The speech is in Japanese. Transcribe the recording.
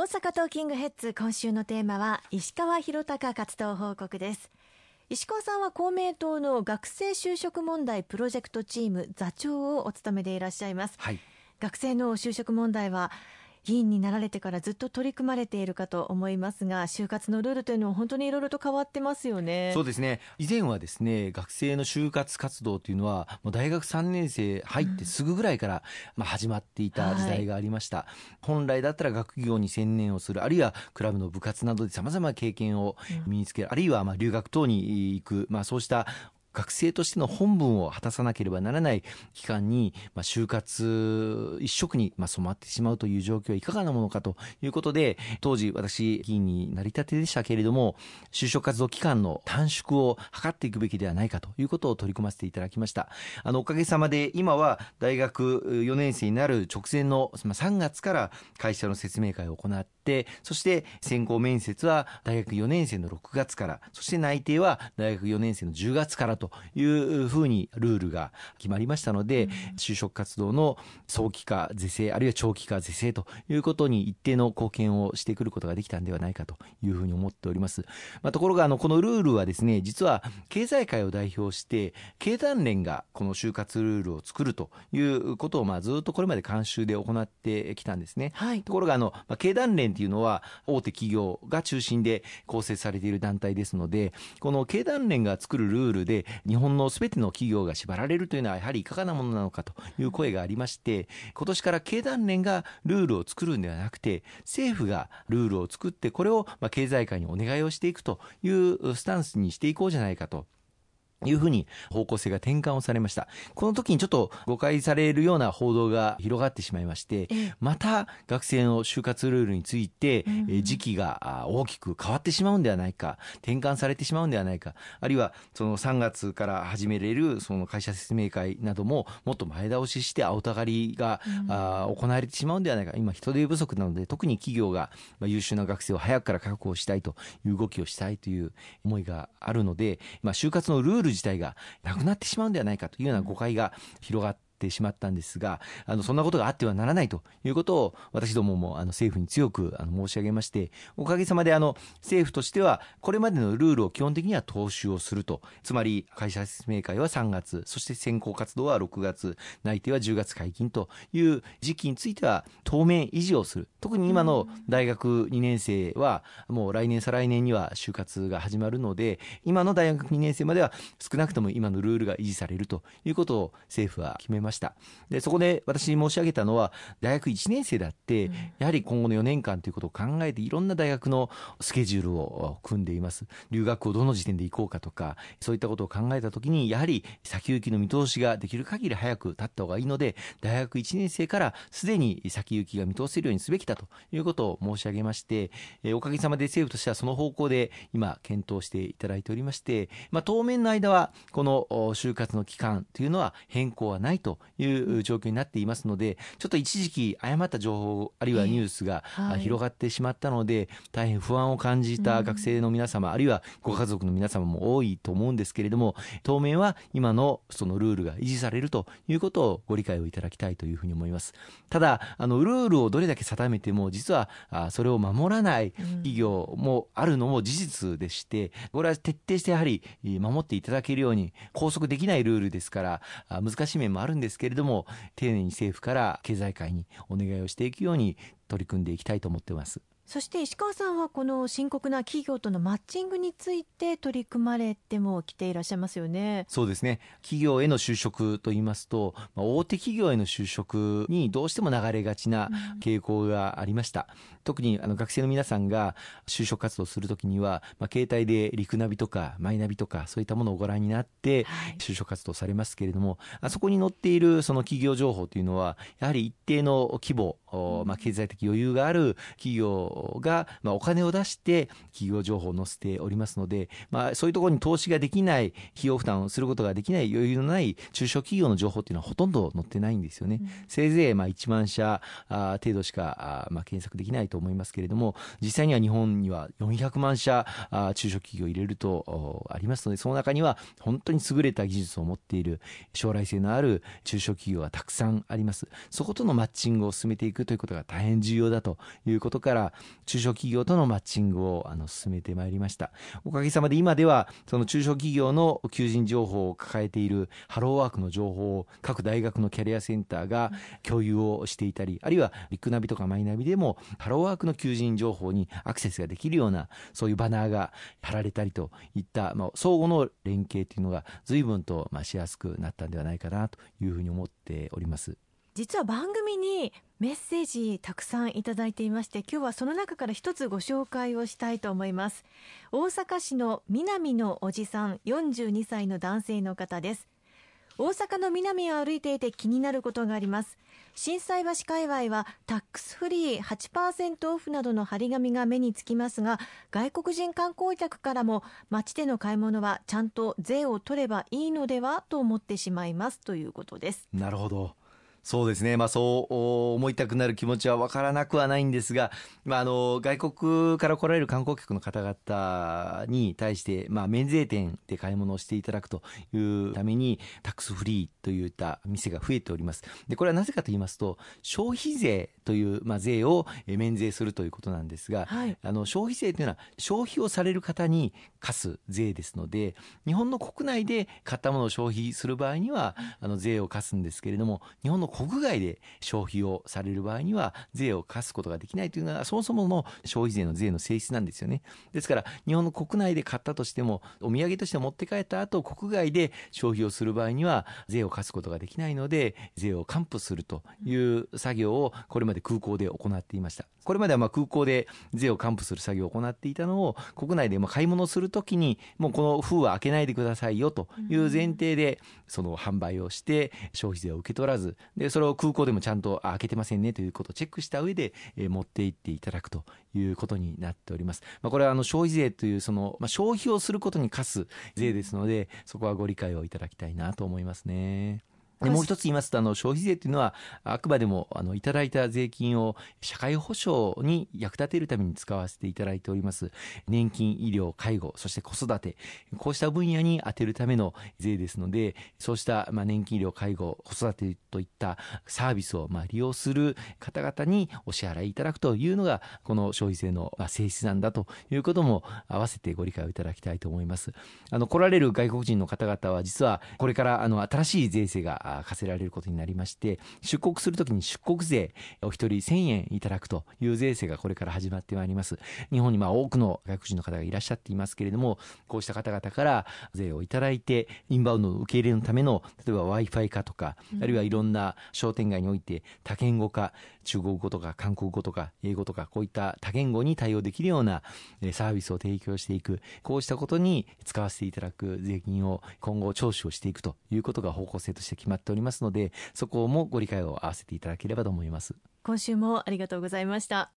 大阪トーキングヘッズ今週のテーマは石川博隆活動報告です。石川さんは公明党の学生就職問題プロジェクトチーム座長をお務めでいらっしゃいます、はい、学生の就職問題は議員になられてからずっと取り組まれているかと思いますが就活のルールというのは本当にいろいろと変わってますよね。そうですね。以前はですね学生の就活活動というのはもう大学3年生入ってすぐぐらいから、まあ、始まっていた時代がありました、はい、本来だったら学業に専念をするあるいはクラブの部活などでさまざまな経験を身につける、うん、あるいはまあ留学等に行く、まあ、そうした学生としての本分を果たさなければならない期間に、まあ、就活一色に、まあ、染まってしまうという状況はいかがなものかということで当時私議員になりたてでしたけれども就職活動期間の短縮を図っていくべきではないかということを取り組ませていただきました。あのおかげさまで今は大学4年生になる直前の3月から会社の説明会を行ってそして選考面接は大学4年生の6月からそして内定は大学4年生の10月からというふうにルールが決まりましたので、うん、就職活動の早期化是正あるいは長期化是正ということに一定の貢献をしてくることができたんではないかというふうに思っております。まあ、ところがあのこのルールはですね実は経済界を代表して経団連がこの就活ルールを作るということをまあずっとこれまで慣習で行ってきたんですね。はい、ところがあの、まあ、経団連っていうのは大手企業が中心で構成されている団体ですのでこの経団連が作るルールで日本のすべての企業が縛られるというのはやはりいかがなものなのかという声がありまして今年から経団連がルールを作るんではなくて政府がルールを作ってこれをま経済界にお願いをしていくというスタンスにしていこうじゃないかと。いうふうに方向性が転換をされました。この時にちょっと誤解されるような報道が広がってしまいまして、また学生の就活ルールについて、時期が大きく変わってしまうんではないか、転換されてしまうんではないか、あるいはその3月から始めれるその会社説明会などももっと前倒しして青たがりが、行われてしまうんではないか、今人手不足なので特に企業が優秀な学生を早くから確保したいという動きをしたいという思いがあるので、まあ、就活のルール自体がなくなってしまうんではないかというような誤解が広がってってしまったんですがあのそんなことがあってはならないということを私どももあの政府に強くあの申し上げましておかげさまであの政府としてはこれまでのルールを基本的には踏襲をするとつまり会社説明会は3月そして選考活動は6月内定は10月解禁という時期については当面維持をする特に今の大学2年生はもう来年再来年には就活が始まるので今の大学2年生までは少なくとも今のルールが維持されるということを政府は決めました。でそこで私申し上げたのは大学1年生だって、やはり今後の4年間ということを考えていろんな大学のスケジュールを組んでいます。留学をどの時点で行こうかとかそういったことを考えた時にやはり先行きの見通しができる限り早く立った方がいいので大学1年生からすでに先行きが見通せるようにすべきだということを申し上げまして、えおかげさまで政府としてはその方向で今検討していただいておりまして、まあ、当面の間はこの就活の期間というのは変更はないという状況になっていますのでちょっと一時期誤った情報あるいはニュースが広がってしまったので、大変不安を感じた学生の皆様、あるいはご家族の皆様も多いと思うんですけれども当面は今のそのルールが維持されるということをご理解をいただきたいというふうに思います。ただあのルールをどれだけ定めても実はそれを守らない企業もあるのも事実でしてこれは徹底してやはり守っていただけるように拘束できないルールですから難しい面もあるんですですけれども丁寧に政府から経済界にお願いをしていくように取り組んでいきたいと思ってます。そして石川さんはこの深刻な企業とのマッチングについて取り組まれても来ていらっしゃいますよね。そうですね。企業への就職と言いますと、まあ、大手企業への就職にどうしても流れがちな傾向がありました。うん、特にあの学生の皆さんが就職活動するときには、まあ、携帯でリクナビとかマイナビとかそういったものをご覧になって就職活動されますけれども、あそこに載っているその企業情報というのはやはり一定の規模、まあ、経済的余裕がある企業が、まあ、お金を出して企業情報を載せておりますので、まあ、そういうところに投資ができない費用負担をすることができない余裕のない中小企業の情報っていうのはほとんど載ってないんですよね。うん、せいぜいまあ1万社あ程度しかあまあ検索できないと思いますけれども実際には日本には400万社あ中小企業を入れるとありますのでその中には本当に優れた技術を持っている将来性のある中小企業はたくさんあります。そことのマッチングを進めていくくということが大変重要だということから中小企業とのマッチングをあの進めてまいりましたおかげさまで今ではその中小企業の求人情報を抱えているハローワークの情報を各大学のキャリアセンターが共有をしていたりあるいはリクナビとかマイナビでもハローワークの求人情報にアクセスができるようなそういうバナーが貼られたりといった、まあ、相互の連携というのが随分とまあしやすくなったんではないかなというふうに思っております。実は番組にメッセージたくさんいただいていまして今日はその中から一つご紹介をしたいと思います。大阪市の南のおじさん42歳の男性の方です。大阪の南を歩いていて気になることがあります。心斎橋界隈はタックスフリー8%オフなどの張り紙が目につきますが外国人観光客からも街での買い物はちゃんと税を取ればいいのではと思ってしまいます。ということです。なるほど。そうですね、まあ、そう思いたくなる気持ちは分からなくはないんですが、まあ、あの外国から来られる観光客の方々に対して、まあ、免税店で買い物をしていただくというために、タックスフリーといった店が増えております。でこれはなぜかと言いますと、消費税という、まあ、税を免税するということなんですが、はい、あの消費税というのは、消費をされる方に課す税ですので、日本の国内で買ったものを消費する場合には、あの税を課すんですけれども、日本の国外で消費をされる場合には税を課すことができないというのはそもそもの消費税の税の性質なんですよね。ですから日本の国内で買ったとしてもお土産として持って帰った後国外で消費をする場合には税を課すことができないので税を還付するという作業をこれまで空港で行っていました。これまではま空港で税を還付する作業を行っていたのを国内でま買い物するときにもうこの封は開けないでくださいよという前提でその販売をして消費税を受け取らずでそれを空港でもちゃんと開けてませんねということをチェックした上で、え持って行っていただくということになっております。まあ、これはあの消費税というその、まあ、消費をすることに課す税ですのでそこはご理解をいただきたいなと思いますね。でもう一つ言いますとあの消費税というのはあくまでもあのいただいた税金を社会保障に役立てるために使わせていただいております。年金医療介護そして子育てこうした分野に充てるための税ですのでそうしたまあ年金医療介護子育てといったサービスをまあ利用する方々にお支払いいただくというのがこの消費税の性質なんだということも合わせてご理解をいただきたいと思います。あの来られる外国人の方々は実はこれからあの新しい税制が課せられることになりまして出国するときに出国税お一人1000円いただくという税制がこれから始まってまいります。日本にまあ多くの外国人の方がいらっしゃっていますけれどもこうした方々から税をいただいてインバウンドの受け入れのための例えば w i f i 化とか、あるいはいろんな商店街において多言語化中国語とか韓国語とか英語とかこういった多言語に対応できるようなサービスを提供していく。こうしたことに使わせていただく税金を今後徴収をしていくということが方向性として決まっておりますのでそこもご理解を合わせていただければと思います。今週もありがとうございました。